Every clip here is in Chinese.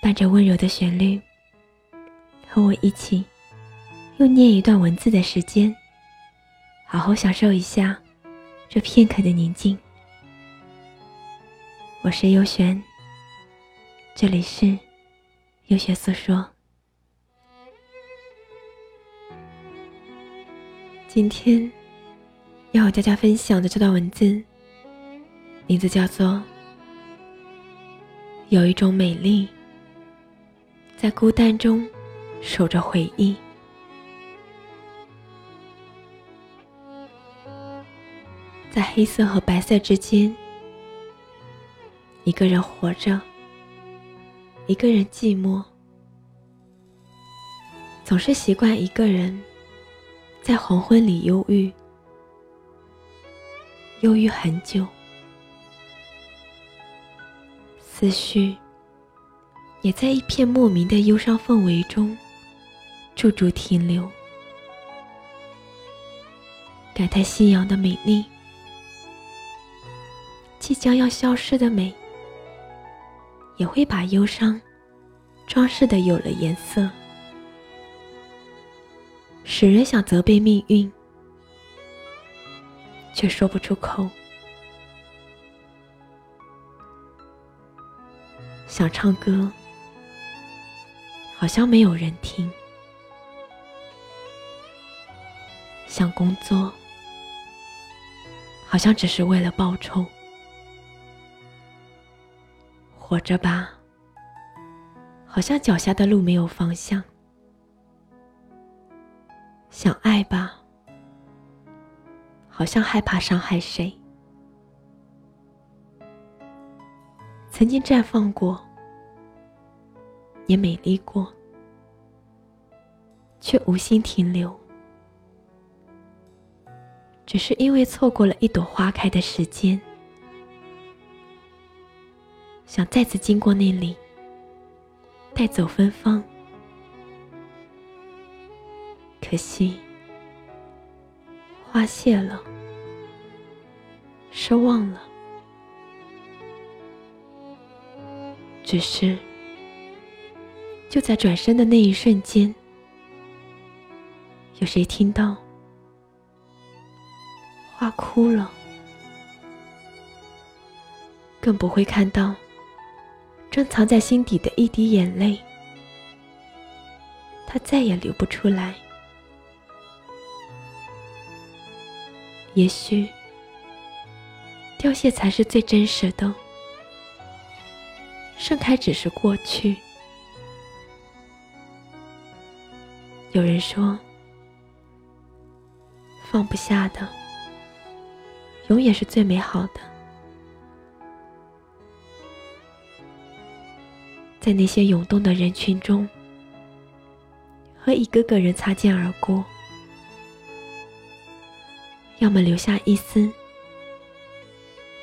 伴着温柔的旋律，和我一起用念一段文字的时间，好好享受一下。这片刻的宁静，我是优璇，这里是优璇诉说。今天要和大家分享的这段文字，名字叫做《有一种美丽，在孤单中守着回忆》。在黑色和白色之间，一个人活着，一个人寂寞，总是习惯一个人在黄昏里忧郁，忧郁很久，思绪也在一片莫名的忧伤氛围中驻足停留，感叹夕阳的美丽。即将要消失的美，也会把忧伤装饰的有了颜色，使人想责备命运，却说不出口；想唱歌，好像没有人听；想工作，好像只是为了报酬。活着吧，好像脚下的路没有方向；想爱吧，好像害怕伤害谁。曾经绽放过，也美丽过，却无心停留，只是因为错过了一朵花开的时间。想再次经过那里，带走芬芳。可惜，花谢了，失望了。只是，就在转身的那一瞬间，有谁听到花哭了？更不会看到。珍藏在心底的一滴眼泪，它再也流不出来。也许，凋谢才是最真实的，盛开只是过去。有人说，放不下的，永远是最美好的。在那些涌动的人群中，和一个个人擦肩而过，要么留下一丝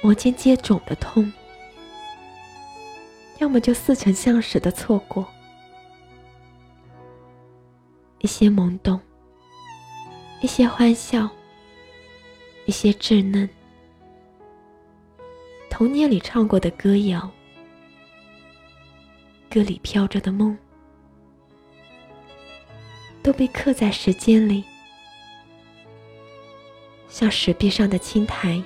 摩肩接踵的痛，要么就似曾相识的错过。一些懵懂，一些欢笑，一些稚嫩，童年里唱过的歌谣。歌里飘着的梦，都被刻在时间里，像石壁上的青苔，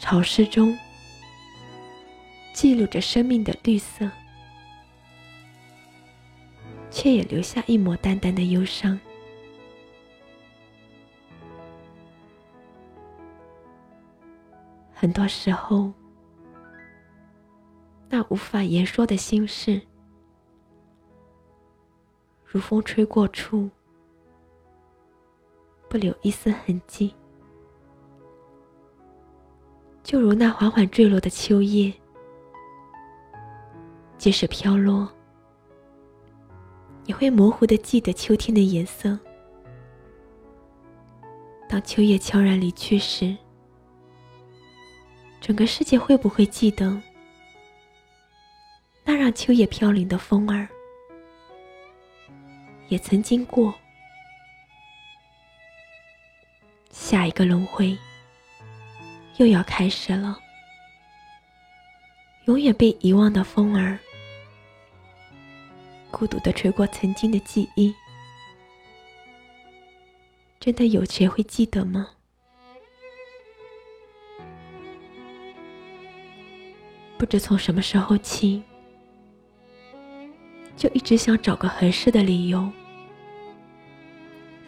潮湿中记录着生命的绿色，却也留下一抹淡淡的忧伤。很多时候。那无法言说的心事，如风吹过处，不留一丝痕迹；就如那缓缓坠落的秋叶，即使飘落，你会模糊的记得秋天的颜色。当秋叶悄然离去时，整个世界会不会记得那让秋叶飘零的风儿？也曾经过。下一个轮回又要开始了。永远被遗忘的风儿，孤独的吹过曾经的记忆。真的有谁会记得吗？不知从什么时候起，就一直想找个合适的理由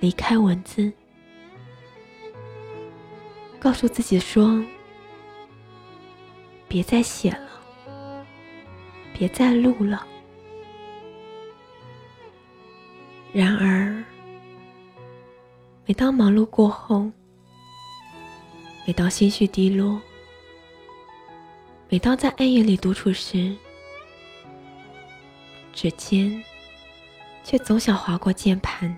离开文字，告诉自己说：别再写了，别再录了。然而。每当忙碌过后，每当心绪低落，每当在暗夜里独处时，指尖却总想划过键盘，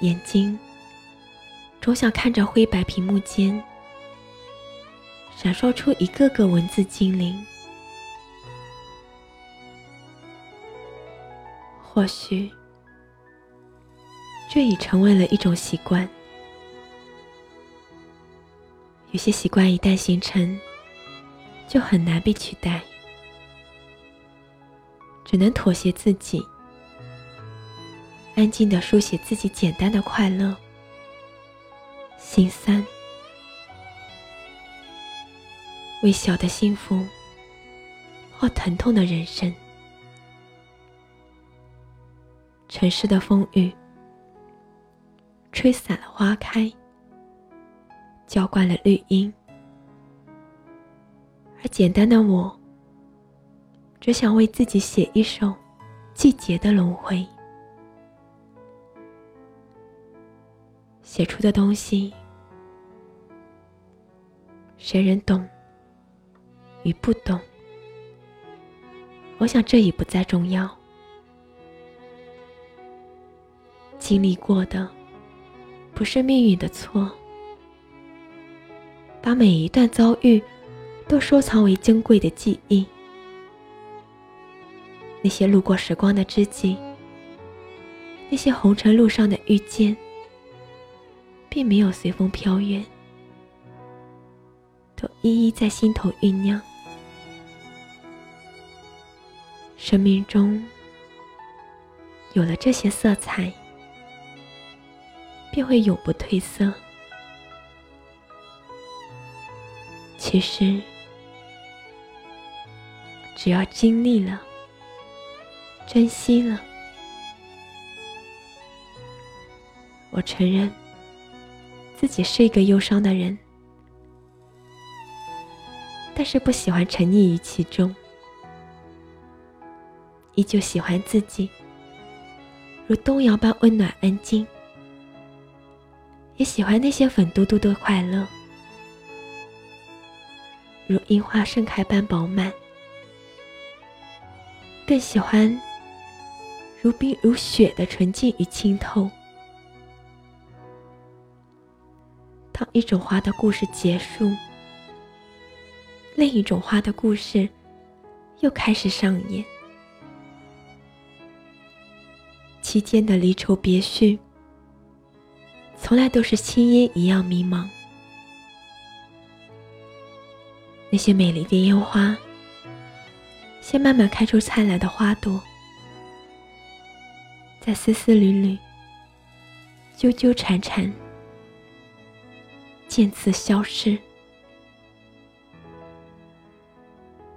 眼睛总想看着灰白屏幕间闪烁出一个个文字精灵。或许。这已成为了一种习惯。有些习惯一旦形成，就很难被取代，只能妥协自己，安静的书写自己简单的快乐、心酸，微小的幸福或疼痛的人生。城市的风雨。吹散了花开，浇灌了绿荫，而简单的我，只想为自己写一首季节的轮回。写出的东西，谁人懂与不懂？我想这已不再重要。经历过的。不是命运的错，把每一段遭遇都收藏为珍贵的记忆。那些路过时光的知己，那些红尘路上的遇见，并没有随风飘远，都一一在心头酝酿。生命中有了这些色彩。便会永不褪色。其实，只要经历了，珍惜了，我承认自己是一个忧伤的人，但是不喜欢沉溺于其中，依旧喜欢自己，如冬阳般温暖安静。也喜欢那些粉嘟嘟的快乐，如樱花盛开般饱满；更喜欢如冰如雪的纯净与清透。当一种花的故事结束，另一种花的故事又开始上演，期间的离愁别绪。从来都是青烟一样迷茫。那些美丽的烟花，先慢慢开出灿烂的花朵，再丝丝缕缕、纠纠缠缠，渐次消失。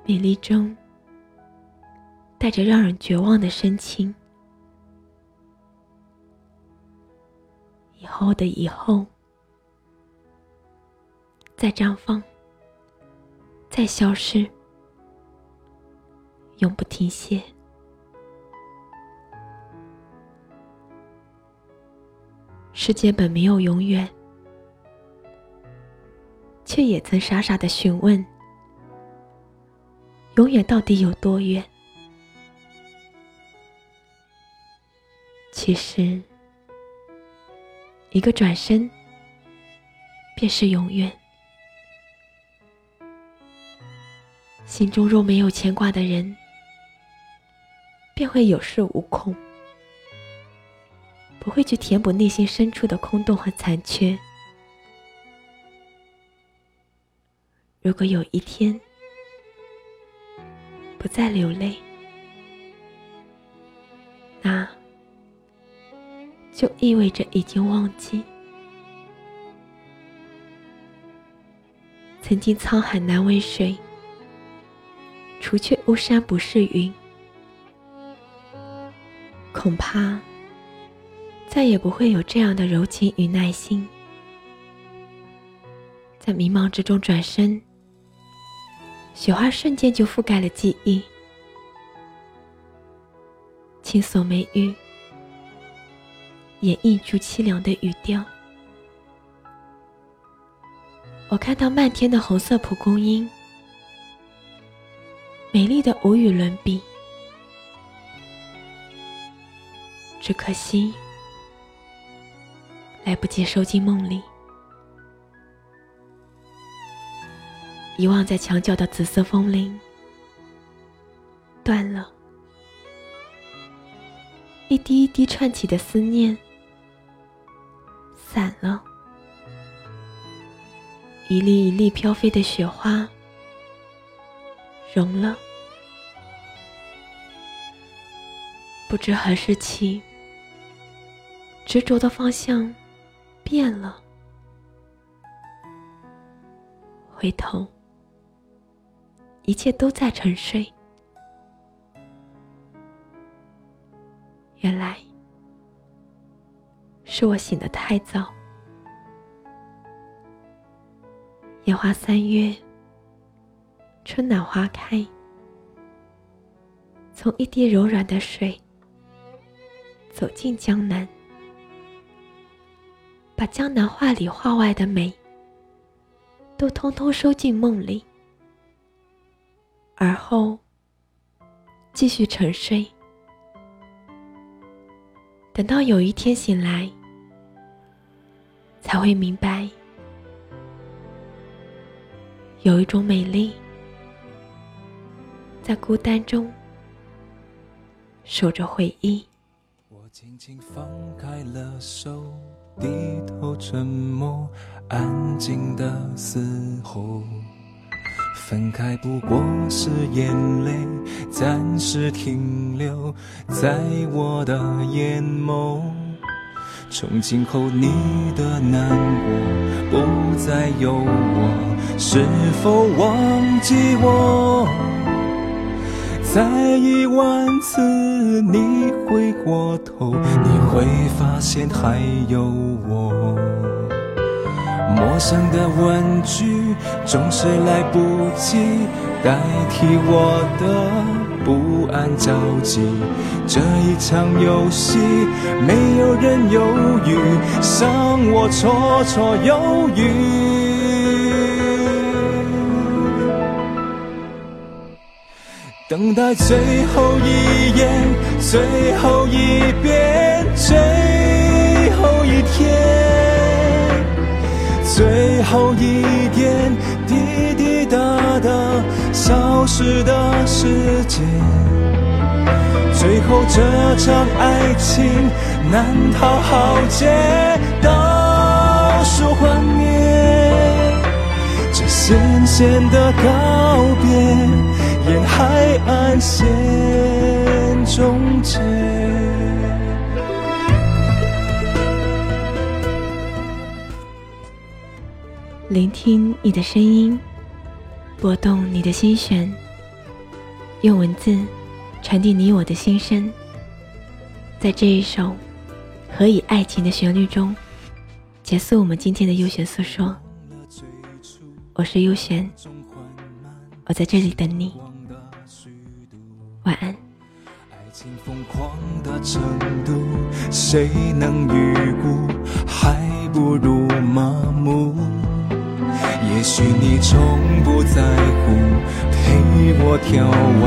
美丽中带着让人绝望的深情。后的以后，再绽放，再消失，永不停歇。世界本没有永远，却也曾傻傻的询问：永远到底有多远？其实，一个转身便是永远。心中若没有牵挂的人，便会有恃无恐，不会去填补内心深处的空洞和残缺。如果有一天不再流泪，那就意味着已经忘记曾经沧海难为水。除却巫山不是云，恐怕再也不会有这样的柔情与耐心。在迷茫之中转身，雪花瞬间就覆盖了记忆。轻锁眉宇，演绎出凄凉的语调。我看到漫天的红色蒲公英。美丽的无与伦比，只可惜来不及收进梦里。遗忘在墙角的紫色风铃断了，一滴一滴串起的思念散了，一粒一粒飘飞的雪花。融了，不知何时起，执着的方向变了。回头，一切都在沉睡。原来，是我醒得太早。烟花三月。春暖花开，从一滴柔软的水走进江南，把江南画里画外的美都通通收进梦里，而后继续沉睡。等到有一天醒来，才会明白，有一种美丽。在孤单中守着回忆我轻轻放开了手低头沉默安静的嘶吼分开不过是眼泪暂时停留在我的眼眸从今后你的难过不再有我是否忘记我再一万次，你回过头，你会发现还有我。陌生的问句总是来不及代替我的不安着急。这一场游戏，没有人犹豫，让我绰绰有余。等待最后一眼，最后一遍，最后一天，最后一点滴滴答答消失的时间。最后这场爱情难逃浩劫，倒数幻灭，这咸咸的告别。沿海岸线终结。聆听你的声音，拨动你的心弦，用文字传递你我的心声。在这一首《何以爱情》的旋律中，结束我们今天的悠闲诉说。我是悠闲，我在这里等你。晚安爱情疯狂的程度谁能预估还不如麻木也许你从不在乎，陪我跳完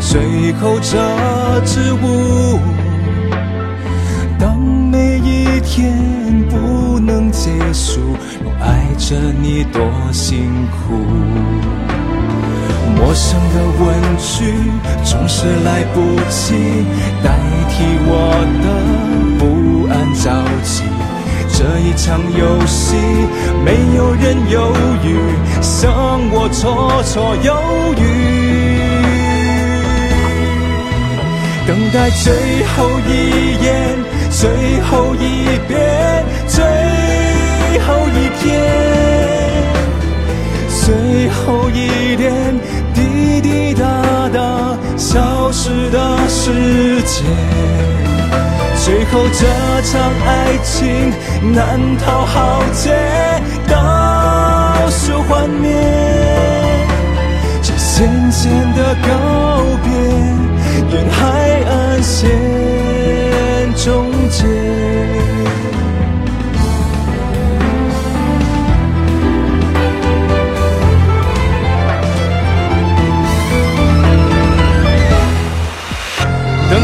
最后这支舞。当每一天不能结束，我爱着你多辛苦。陌生的问句总是来不及代替我的不安着急。这一场游戏，没有人犹豫，像我绰绰有余。等待最后一眼，最后一遍，最后一天，最后一点滴滴答答消失的时间。后这场爱情难逃浩劫，倒数幻灭，这渐渐的告别，沿海岸线终结。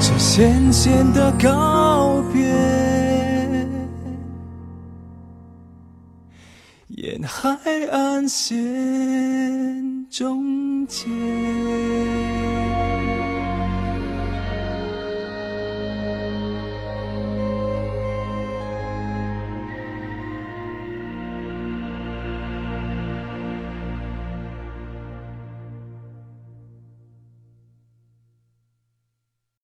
这渐渐的告别，沿海岸线终结。